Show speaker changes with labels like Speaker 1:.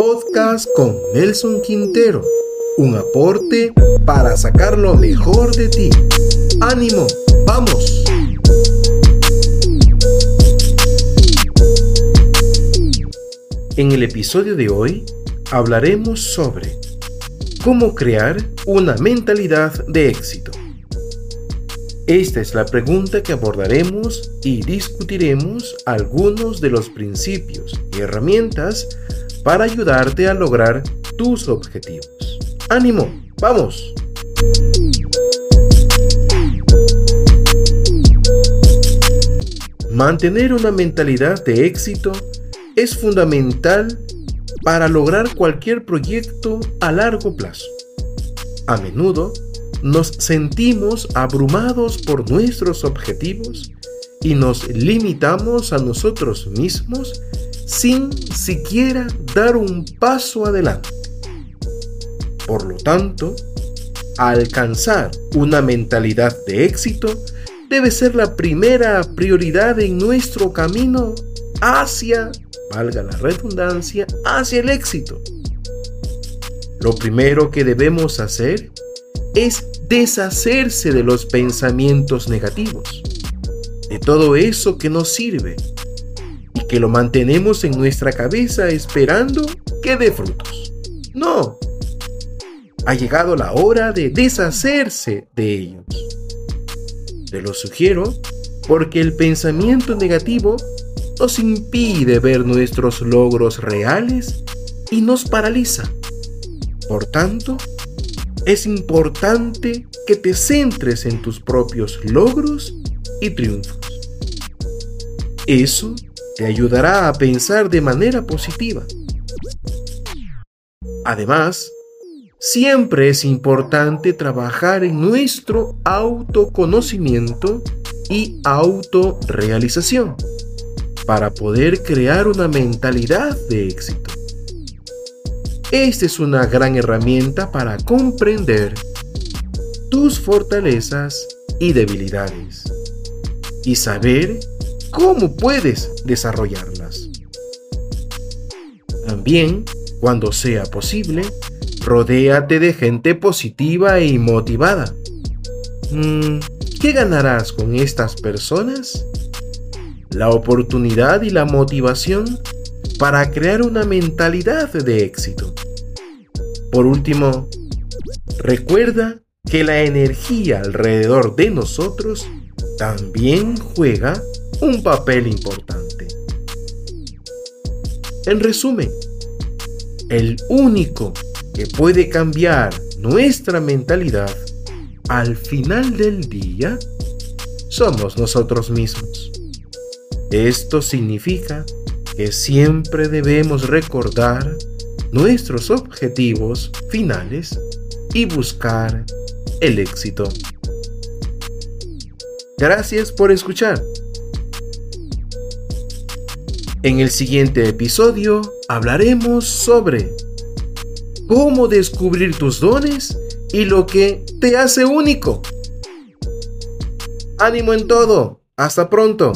Speaker 1: Podcast con Nelson Quintero. Un aporte para sacar lo mejor de ti. ¡Ánimo! ¡Vamos! En el episodio de hoy hablaremos sobre cómo crear una mentalidad de éxito. Esta es la pregunta que abordaremos y discutiremos algunos de los principios y herramientas para ayudarte a lograr tus objetivos. ¡Ánimo! ¡Vamos! Mantener una mentalidad de éxito es fundamental para lograr cualquier proyecto a largo plazo. A menudo, nos sentimos abrumados por nuestros objetivos y nos limitamos a nosotros mismos sin siquiera dar un paso adelante. Por lo tanto, alcanzar una mentalidad de éxito debe ser la primera prioridad en nuestro camino hacia, valga la redundancia, hacia el éxito. Lo primero que debemos hacer es deshacerse de los pensamientos negativos, de todo eso que nos sirve que lo mantenemos en nuestra cabeza esperando que dé frutos. No, ha llegado la hora de deshacerse de ellos. Te lo sugiero porque el pensamiento negativo nos impide ver nuestros logros reales y nos paraliza. Por tanto, es importante que te centres en tus propios logros y triunfos. Eso te ayudará a pensar de manera positiva. Además, siempre es importante trabajar en nuestro autoconocimiento y autorrealización para poder crear una mentalidad de éxito. Esta es una gran herramienta para comprender tus fortalezas y debilidades y saber cómo puedes desarrollarlas. También, cuando sea posible, rodéate de gente positiva y motivada. Mm, ¿Qué ganarás con estas personas? La oportunidad y la motivación para crear una mentalidad de éxito. Por último, recuerda que la energía alrededor de nosotros también juega un papel importante. En resumen, el único que puede cambiar nuestra mentalidad al final del día somos nosotros mismos. Esto significa que siempre debemos recordar nuestros objetivos finales y buscar el éxito. Gracias por escuchar. En el siguiente episodio hablaremos sobre cómo descubrir tus dones y lo que te hace único. Ánimo en todo. Hasta pronto.